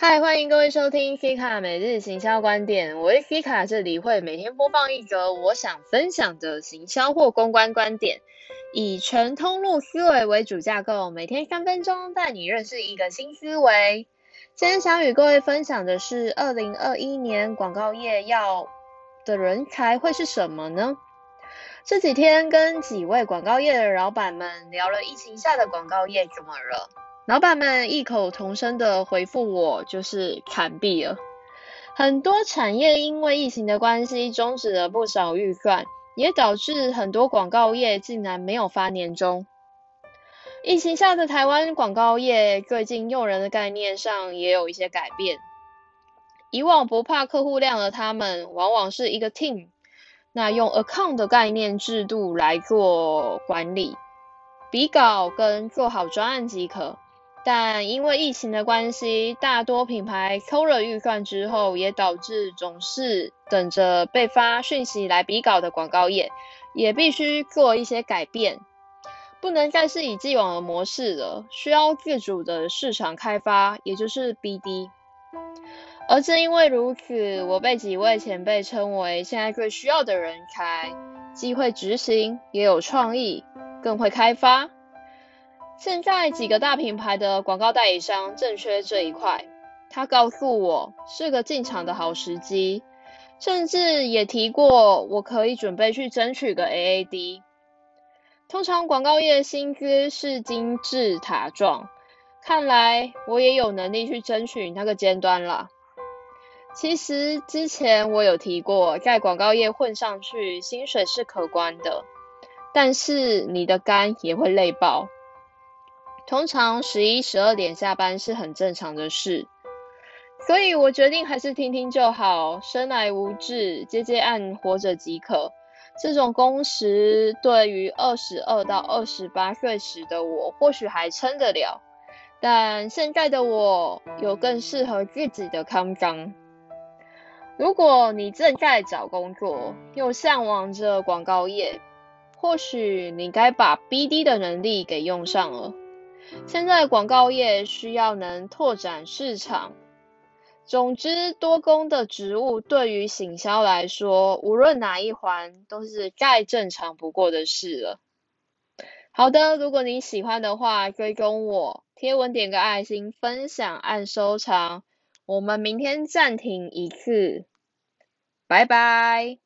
嗨，欢迎各位收听 Fika 每日行销观点。我是 Fika，这里会每天播放一则我想分享的行销或公关观点，以全通路思维为主架构，每天三分钟带你认识一个新思维。今天想与各位分享的是，二零二一年广告业要的人才会是什么呢？这几天跟几位广告业的老板们聊了疫情下的广告业怎么了。老板们异口同声的回复我，就是砍币了。很多产业因为疫情的关系，终止了不少预算，也导致很多广告业竟然没有发年终。疫情下的台湾广告业，最近用人的概念上也有一些改变。以往不怕客户量的他们，往往是一个 team，那用 account 的概念制度来做管理，比稿跟做好专案即可。但因为疫情的关系，大多品牌抠了预算之后，也导致总是等着被发讯息来比稿的广告业，也必须做一些改变，不能再是以既往的模式了，需要自主的市场开发，也就是 BD。而正因为如此，我被几位前辈称为现在最需要的人才，既会执行，也有创意，更会开发。现在几个大品牌的广告代理商正缺这一块，他告诉我是个进场的好时机，甚至也提过我可以准备去争取个 AAD。通常广告业薪资是金字塔状，看来我也有能力去争取那个尖端了。其实之前我有提过，在广告业混上去，薪水是可观的，但是你的肝也会累爆。通常十一、十二点下班是很正常的事，所以我决定还是听听就好。生来无志，接接案，活着即可。这种工时对于二十二到二十八岁时的我或许还撑得了，但现在的我有更适合自己的康章。如果你正在找工作，又向往着广告业，或许你该把 BD 的能力给用上了。现在广告业需要能拓展市场，总之多工的职务对于行销来说，无论哪一环都是再正常不过的事了。好的，如果你喜欢的话，追踪我，贴文点个爱心，分享按收藏，我们明天暂停一次，拜拜。